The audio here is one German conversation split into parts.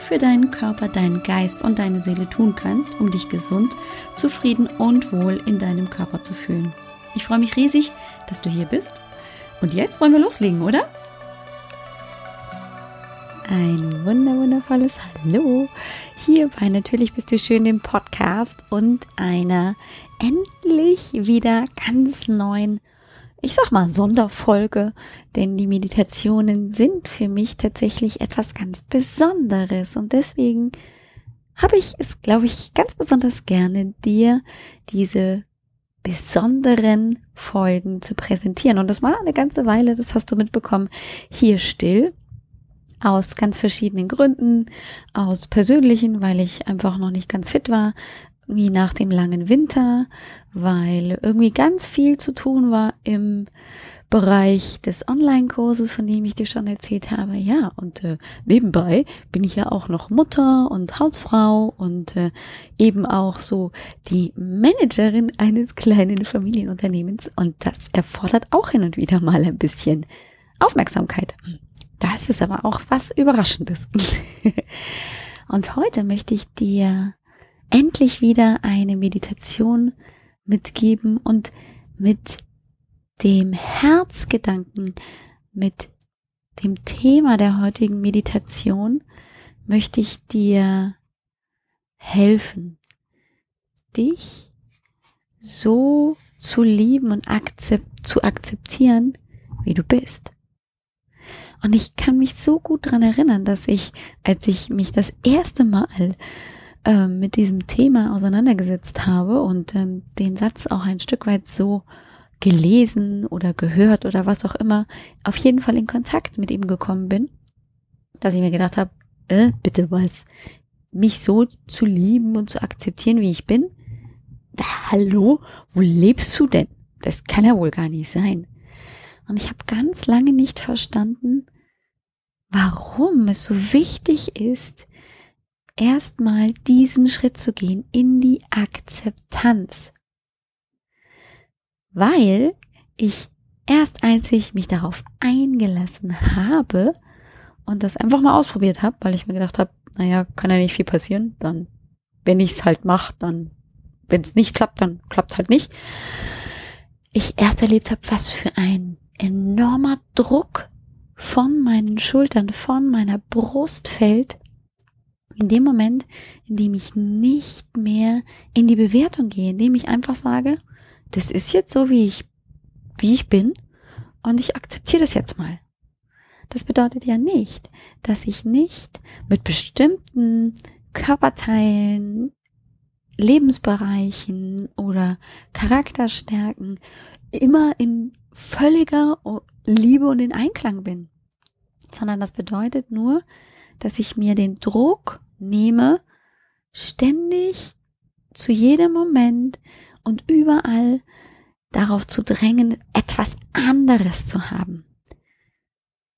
für deinen Körper, deinen Geist und deine Seele tun kannst, um dich gesund, zufrieden und wohl in deinem Körper zu fühlen. Ich freue mich riesig, dass du hier bist. Und jetzt wollen wir loslegen, oder? Ein wunder wundervolles Hallo hier bei Natürlich bist du schön dem Podcast und einer endlich wieder ganz neuen ich sag mal, Sonderfolge, denn die Meditationen sind für mich tatsächlich etwas ganz Besonderes und deswegen habe ich es, glaube ich, ganz besonders gerne, dir diese besonderen Folgen zu präsentieren. Und das war eine ganze Weile, das hast du mitbekommen, hier still. Aus ganz verschiedenen Gründen, aus persönlichen, weil ich einfach noch nicht ganz fit war, wie nach dem langen Winter, weil irgendwie ganz viel zu tun war im Bereich des Online-Kurses, von dem ich dir schon erzählt habe. Ja, und äh, nebenbei bin ich ja auch noch Mutter und Hausfrau und äh, eben auch so die Managerin eines kleinen Familienunternehmens. Und das erfordert auch hin und wieder mal ein bisschen Aufmerksamkeit. Das ist aber auch was Überraschendes. und heute möchte ich dir endlich wieder eine Meditation mitgeben und mit dem Herzgedanken, mit dem Thema der heutigen Meditation möchte ich dir helfen, dich so zu lieben und akzept, zu akzeptieren, wie du bist. Und ich kann mich so gut dran erinnern, dass ich, als ich mich das erste Mal ähm, mit diesem Thema auseinandergesetzt habe und ähm, den Satz auch ein Stück weit so gelesen oder gehört oder was auch immer, auf jeden Fall in Kontakt mit ihm gekommen bin, dass ich mir gedacht habe, äh, bitte was, mich so zu lieben und zu akzeptieren, wie ich bin? Da, hallo, wo lebst du denn? Das kann ja wohl gar nicht sein. Und ich habe ganz lange nicht verstanden, warum es so wichtig ist, erstmal diesen Schritt zu gehen in die Akzeptanz. Weil ich erst als ich mich darauf eingelassen habe und das einfach mal ausprobiert habe, weil ich mir gedacht habe, naja, kann ja nicht viel passieren, dann, wenn ich es halt mache, dann, wenn es nicht klappt, dann klappt es halt nicht. Ich erst erlebt habe, was für ein enormer Druck von meinen Schultern, von meiner Brust fällt, in dem Moment, in dem ich nicht mehr in die Bewertung gehe, in dem ich einfach sage, das ist jetzt so, wie ich, wie ich bin und ich akzeptiere das jetzt mal. Das bedeutet ja nicht, dass ich nicht mit bestimmten Körperteilen, Lebensbereichen oder Charakterstärken immer in völliger Liebe und in Einklang bin, sondern das bedeutet nur, dass ich mir den Druck nehme, ständig zu jedem Moment und überall darauf zu drängen, etwas anderes zu haben.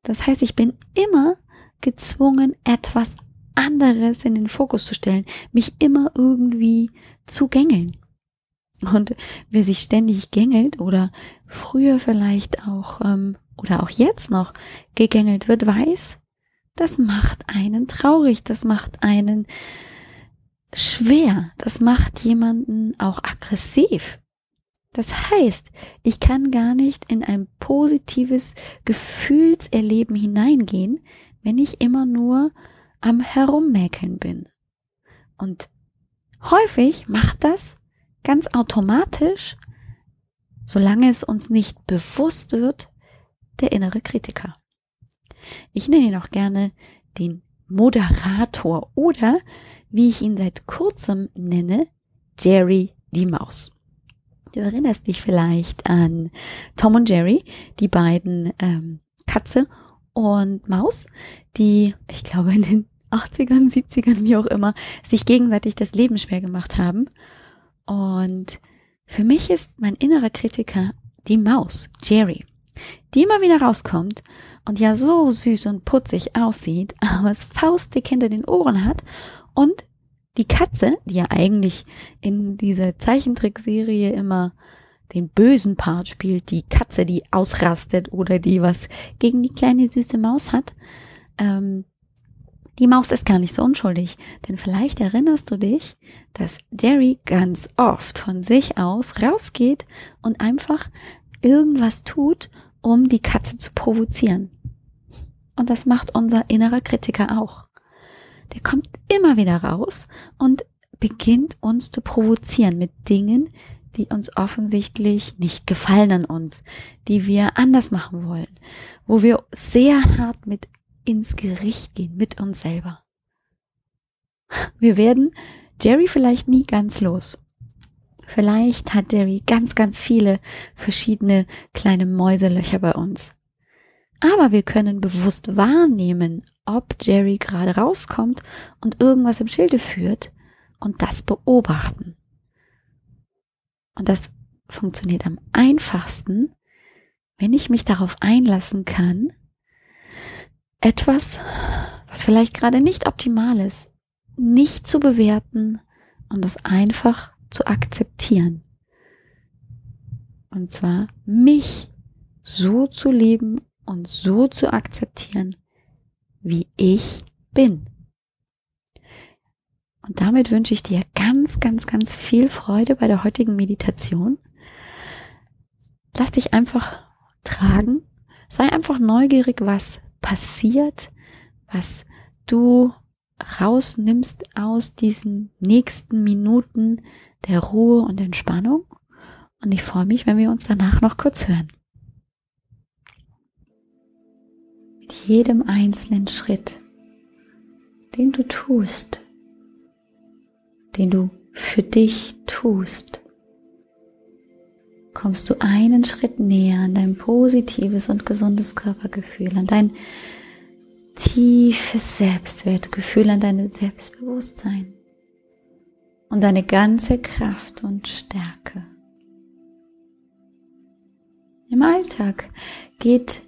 Das heißt, ich bin immer gezwungen, etwas anderes in den Fokus zu stellen, mich immer irgendwie zu gängeln. Und wer sich ständig gängelt oder früher vielleicht auch ähm, oder auch jetzt noch gegängelt wird, weiß, das macht einen traurig, das macht einen schwer, das macht jemanden auch aggressiv. Das heißt, ich kann gar nicht in ein positives Gefühlserleben hineingehen, wenn ich immer nur am Herummäkeln bin. Und häufig macht das ganz automatisch, solange es uns nicht bewusst wird, der innere Kritiker. Ich nenne ihn auch gerne den Moderator oder, wie ich ihn seit kurzem nenne, Jerry die Maus. Du erinnerst dich vielleicht an Tom und Jerry, die beiden ähm, Katze und Maus, die, ich glaube, in den 80ern, 70ern, wie auch immer, sich gegenseitig das Leben schwer gemacht haben. Und für mich ist mein innerer Kritiker die Maus, Jerry, die immer wieder rauskommt und ja so süß und putzig aussieht, aber es faustdick hinter den Ohren hat und die Katze, die ja eigentlich in dieser Zeichentrickserie immer den bösen Part spielt, die Katze, die ausrastet oder die was gegen die kleine süße Maus hat, ähm, die Maus ist gar nicht so unschuldig, denn vielleicht erinnerst du dich, dass Jerry ganz oft von sich aus rausgeht und einfach irgendwas tut, um die Katze zu provozieren. Und das macht unser innerer Kritiker auch. Der kommt immer wieder raus und beginnt uns zu provozieren mit Dingen, die uns offensichtlich nicht gefallen an uns, die wir anders machen wollen, wo wir sehr hart mit ins Gericht gehen, mit uns selber. Wir werden Jerry vielleicht nie ganz los. Vielleicht hat Jerry ganz, ganz viele verschiedene kleine Mäuselöcher bei uns. Aber wir können bewusst wahrnehmen, ob Jerry gerade rauskommt und irgendwas im Schilde führt und das beobachten. Und das funktioniert am einfachsten, wenn ich mich darauf einlassen kann, etwas, was vielleicht gerade nicht optimal ist, nicht zu bewerten und das einfach zu akzeptieren. Und zwar mich so zu leben und so zu akzeptieren, wie ich bin. Und damit wünsche ich dir ganz, ganz, ganz viel Freude bei der heutigen Meditation. Lass dich einfach tragen. Sei einfach neugierig, was passiert, was du rausnimmst aus diesen nächsten Minuten der Ruhe und Entspannung. Und ich freue mich, wenn wir uns danach noch kurz hören. Mit jedem einzelnen Schritt, den du tust, den du für dich tust, kommst du einen Schritt näher an dein positives und gesundes Körpergefühl, an dein tiefes Selbstwertgefühl, an dein Selbstbewusstsein und deine ganze Kraft und Stärke. Im Alltag geht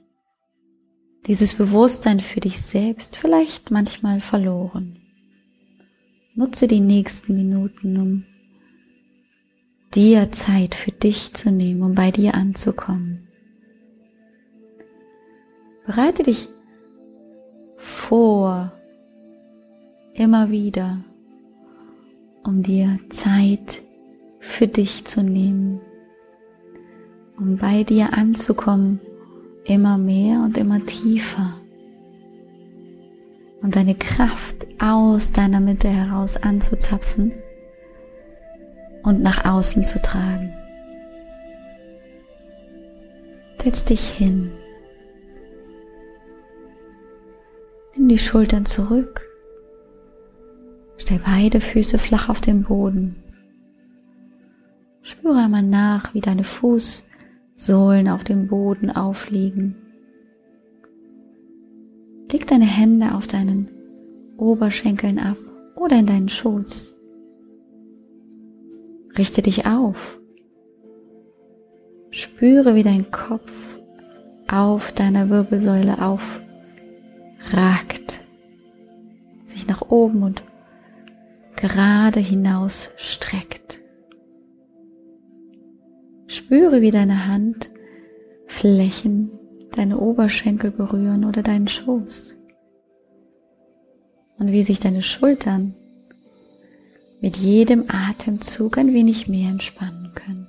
dieses Bewusstsein für dich selbst vielleicht manchmal verloren. Nutze die nächsten Minuten, um dir Zeit für dich zu nehmen, um bei dir anzukommen. Bereite dich vor, immer wieder, um dir Zeit für dich zu nehmen, um bei dir anzukommen, immer mehr und immer tiefer und deine Kraft aus deiner Mitte heraus anzuzapfen und nach außen zu tragen. Setz dich hin. Nimm die Schultern zurück. Stell beide Füße flach auf den Boden. Spüre einmal nach, wie deine Fußsohlen auf dem Boden aufliegen. Leg deine Hände auf deinen Oberschenkeln ab oder in deinen Schoß. Richte dich auf. Spüre, wie dein Kopf auf deiner Wirbelsäule aufragt, sich nach oben und gerade hinaus streckt. Spüre, wie deine Handflächen deine Oberschenkel berühren oder deinen Schoß. Und wie sich deine Schultern mit jedem Atemzug ein wenig mehr entspannen können.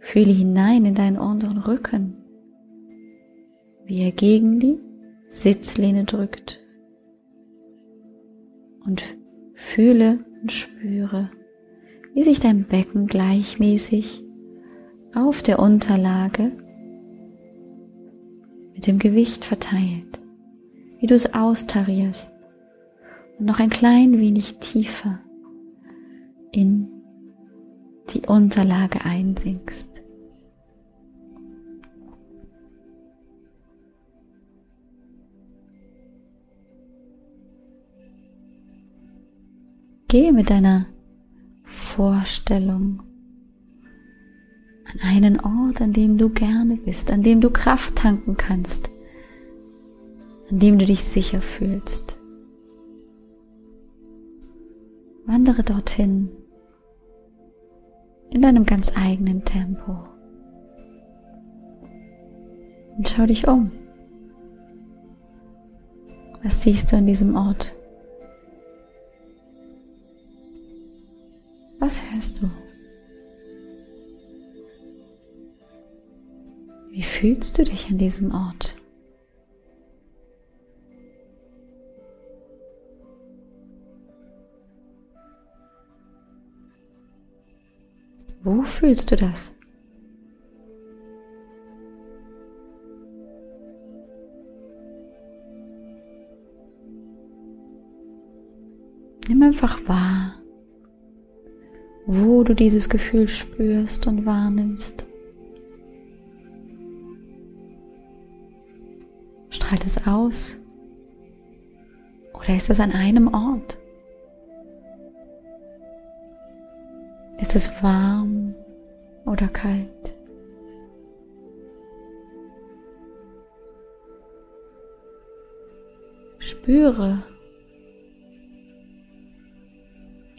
Fühle hinein in deinen unteren Rücken, wie er gegen die Sitzlehne drückt. Und fühle und spüre, wie sich dein Becken gleichmäßig auf der Unterlage mit dem Gewicht verteilt, wie du es austarierst und noch ein klein wenig tiefer in die Unterlage einsinkst. Gehe mit deiner Vorstellung an einen Ort, an dem du gerne bist, an dem du Kraft tanken kannst, an dem du dich sicher fühlst. Wandere dorthin in deinem ganz eigenen Tempo. Und schau dich um. Was siehst du an diesem Ort? Was hörst du? Wie fühlst du dich an diesem Ort? Wo fühlst du das? Nimm einfach wahr, wo du dieses Gefühl spürst und wahrnimmst. Strahlt es aus? Oder ist es an einem Ort? Ist es warm oder kalt? Spüre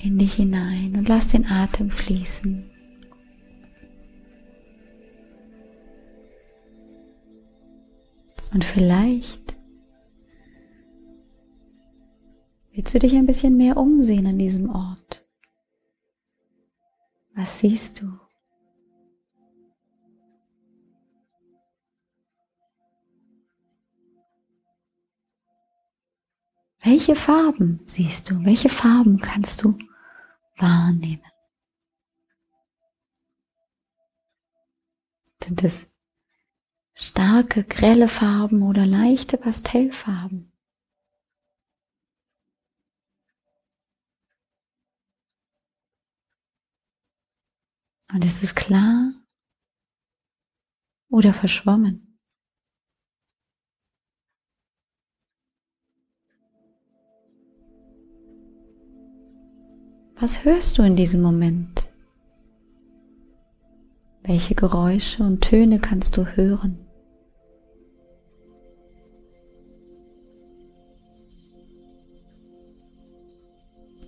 in dich hinein und lass den Atem fließen. Und vielleicht willst du dich ein bisschen mehr umsehen an diesem Ort. Was siehst du? Welche Farben siehst du? Welche Farben kannst du wahrnehmen? Sind es starke, grelle Farben oder leichte Pastellfarben? Und ist es klar oder verschwommen? Was hörst du in diesem Moment? Welche Geräusche und Töne kannst du hören?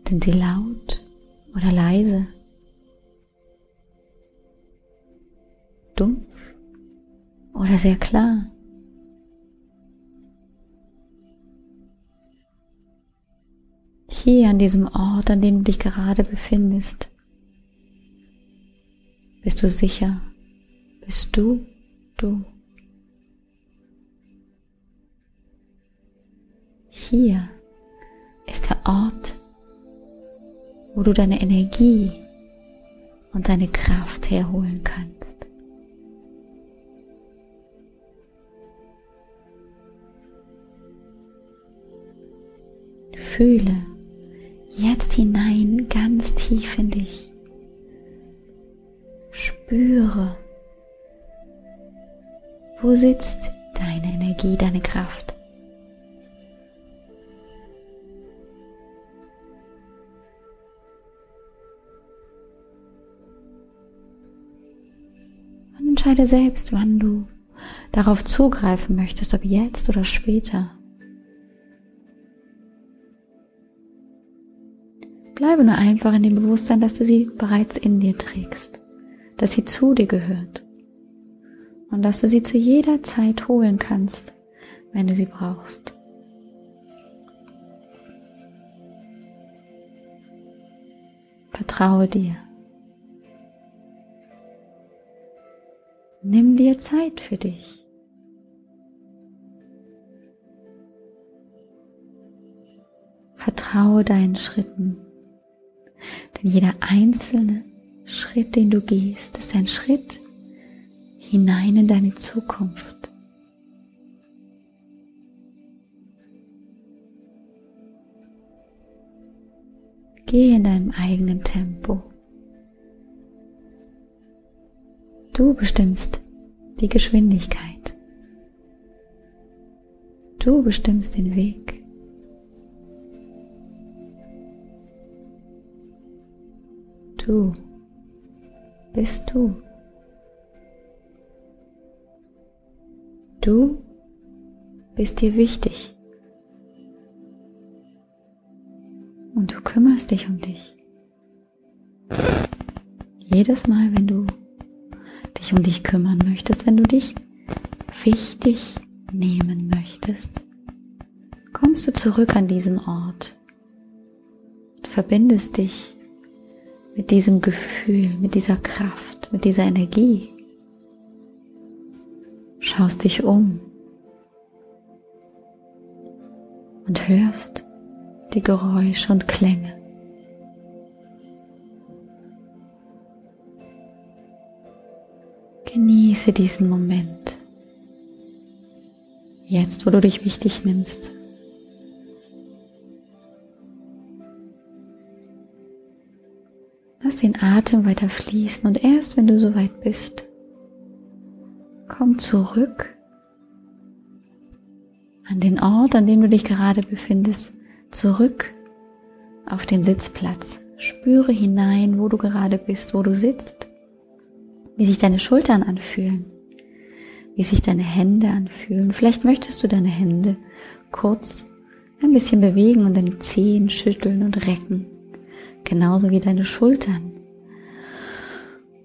Sind sie laut oder leise? Dumpf oder sehr klar? Hier an diesem Ort, an dem du dich gerade befindest, bist du sicher, bist du du. Hier ist der Ort, wo du deine Energie und deine Kraft herholen kannst. Fühle, jetzt hinein ganz tief in dich. Spüre, wo sitzt deine Energie, deine Kraft. Und entscheide selbst, wann du darauf zugreifen möchtest, ob jetzt oder später. Bleibe nur einfach in dem Bewusstsein, dass du sie bereits in dir trägst, dass sie zu dir gehört und dass du sie zu jeder Zeit holen kannst, wenn du sie brauchst. Vertraue dir. Nimm dir Zeit für dich. Vertraue deinen Schritten. Denn jeder einzelne Schritt, den du gehst, ist ein Schritt hinein in deine Zukunft. Geh in deinem eigenen Tempo. Du bestimmst die Geschwindigkeit. Du bestimmst den Weg. Du bist du. Du bist dir wichtig. Und du kümmerst dich um dich. Jedes Mal, wenn du dich um dich kümmern möchtest, wenn du dich wichtig nehmen möchtest, kommst du zurück an diesen Ort und verbindest dich mit diesem Gefühl, mit dieser Kraft, mit dieser Energie. Schaust dich um und hörst die Geräusche und Klänge. Genieße diesen Moment. Jetzt, wo du dich wichtig nimmst. Lass den Atem weiter fließen und erst wenn du soweit bist, komm zurück an den Ort, an dem du dich gerade befindest, zurück auf den Sitzplatz. Spüre hinein, wo du gerade bist, wo du sitzt, wie sich deine Schultern anfühlen, wie sich deine Hände anfühlen. Vielleicht möchtest du deine Hände kurz ein bisschen bewegen und deine Zehen schütteln und recken, genauso wie deine Schultern.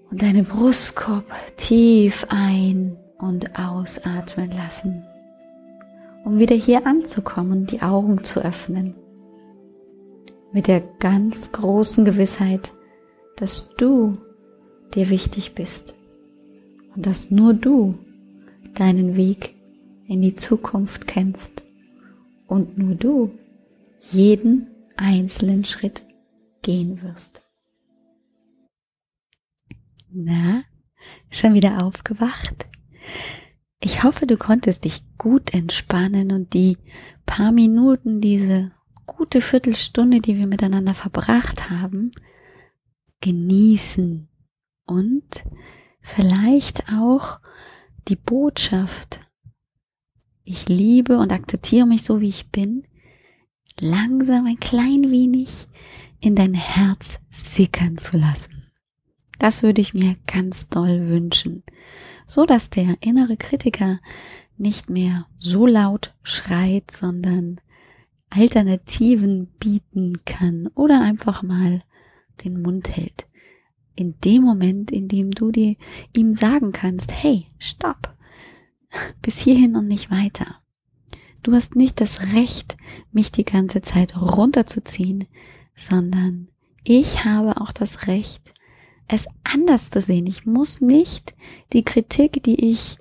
Und deine Brustkorb tief ein- und ausatmen lassen um wieder hier anzukommen, die Augen zu öffnen. Mit der ganz großen Gewissheit, dass du dir wichtig bist und dass nur du deinen Weg in die Zukunft kennst und nur du jeden einzelnen Schritt gehen wirst. Na, schon wieder aufgewacht? Ich hoffe, du konntest dich gut entspannen und die paar Minuten, diese gute Viertelstunde, die wir miteinander verbracht haben, genießen und vielleicht auch die Botschaft, ich liebe und akzeptiere mich so, wie ich bin, langsam ein klein wenig in dein Herz sickern zu lassen. Das würde ich mir ganz doll wünschen so dass der innere Kritiker nicht mehr so laut schreit, sondern Alternativen bieten kann oder einfach mal den Mund hält. In dem Moment, in dem du dir ihm sagen kannst, hey, stopp, bis hierhin und nicht weiter. Du hast nicht das Recht, mich die ganze Zeit runterzuziehen, sondern ich habe auch das Recht, es anders zu sehen. Ich muss nicht die Kritik, die ich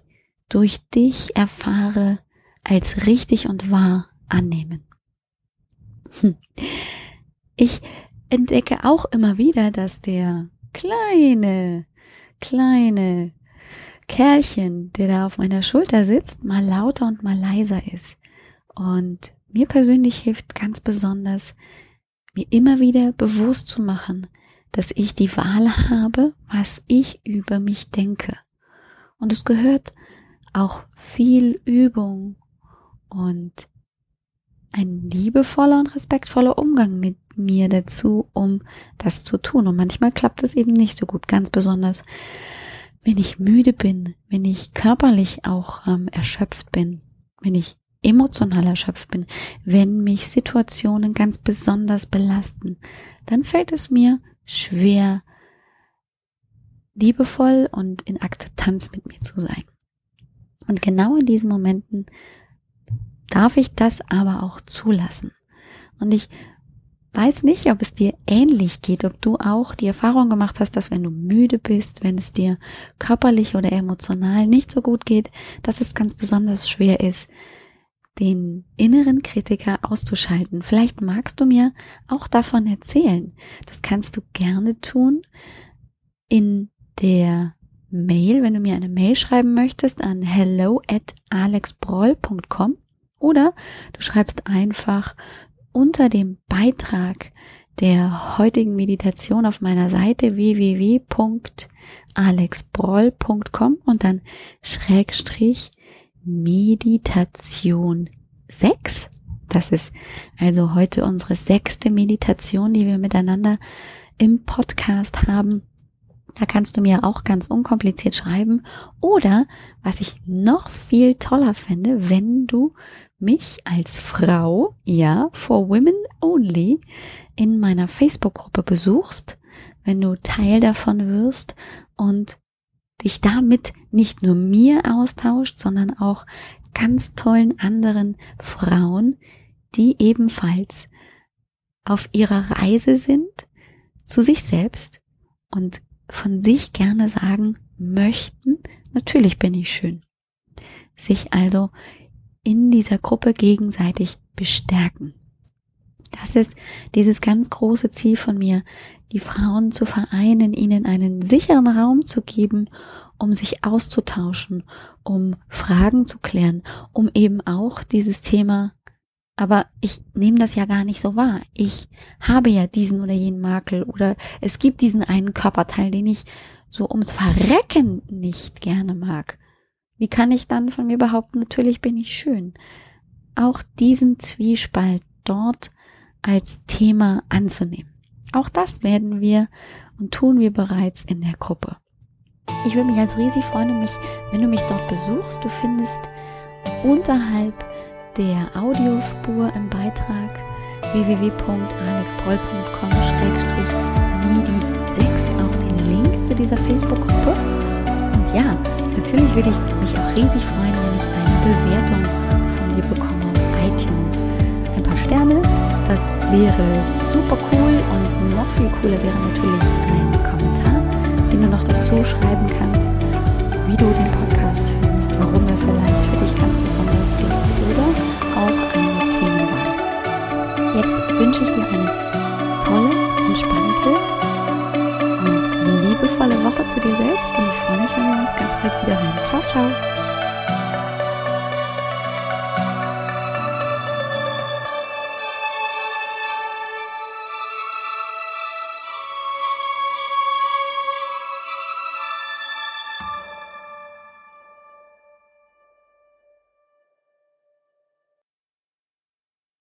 durch dich erfahre, als richtig und wahr annehmen. Hm. Ich entdecke auch immer wieder, dass der kleine, kleine Kerlchen, der da auf meiner Schulter sitzt, mal lauter und mal leiser ist. Und mir persönlich hilft ganz besonders, mir immer wieder bewusst zu machen, dass ich die Wahl habe, was ich über mich denke. Und es gehört auch viel Übung und ein liebevoller und respektvoller Umgang mit mir dazu, um das zu tun. Und manchmal klappt es eben nicht so gut, ganz besonders, wenn ich müde bin, wenn ich körperlich auch ähm, erschöpft bin, wenn ich emotional erschöpft bin, wenn mich Situationen ganz besonders belasten, dann fällt es mir schwer, liebevoll und in Akzeptanz mit mir zu sein. Und genau in diesen Momenten darf ich das aber auch zulassen. Und ich weiß nicht, ob es dir ähnlich geht, ob du auch die Erfahrung gemacht hast, dass wenn du müde bist, wenn es dir körperlich oder emotional nicht so gut geht, dass es ganz besonders schwer ist, den inneren Kritiker auszuschalten. Vielleicht magst du mir auch davon erzählen. Das kannst du gerne tun in der Mail, wenn du mir eine Mail schreiben möchtest an hello at alexbroll.com oder du schreibst einfach unter dem Beitrag der heutigen Meditation auf meiner Seite www.alexbroll.com und dann Schrägstrich Meditation 6. Das ist also heute unsere sechste Meditation, die wir miteinander im Podcast haben. Da kannst du mir auch ganz unkompliziert schreiben. Oder was ich noch viel toller fände, wenn du mich als Frau, ja, for Women Only, in meiner Facebook-Gruppe besuchst, wenn du Teil davon wirst und dich damit nicht nur mir austauscht, sondern auch ganz tollen anderen Frauen, die ebenfalls auf ihrer Reise sind zu sich selbst und von sich gerne sagen möchten, natürlich bin ich schön. Sich also in dieser Gruppe gegenseitig bestärken. Das ist dieses ganz große Ziel von mir, die Frauen zu vereinen, ihnen einen sicheren Raum zu geben, um sich auszutauschen, um Fragen zu klären, um eben auch dieses Thema, aber ich nehme das ja gar nicht so wahr. Ich habe ja diesen oder jenen Makel oder es gibt diesen einen Körperteil, den ich so ums Verrecken nicht gerne mag. Wie kann ich dann von mir behaupten, natürlich bin ich schön? Auch diesen Zwiespalt dort als Thema anzunehmen. Auch das werden wir und tun wir bereits in der Gruppe. Ich würde mich also riesig freuen, mich, wenn du mich dort besuchst. Du findest unterhalb der Audiospur im Beitrag www.alexproll.com-midi6 auch den Link zu dieser Facebook-Gruppe. Und ja, natürlich würde ich mich auch riesig freuen, wenn ich eine Bewertung von dir bekomme auf iTunes. Ein paar Sterne, das wäre super cool und cooler wäre natürlich ein Kommentar, den du noch dazu schreiben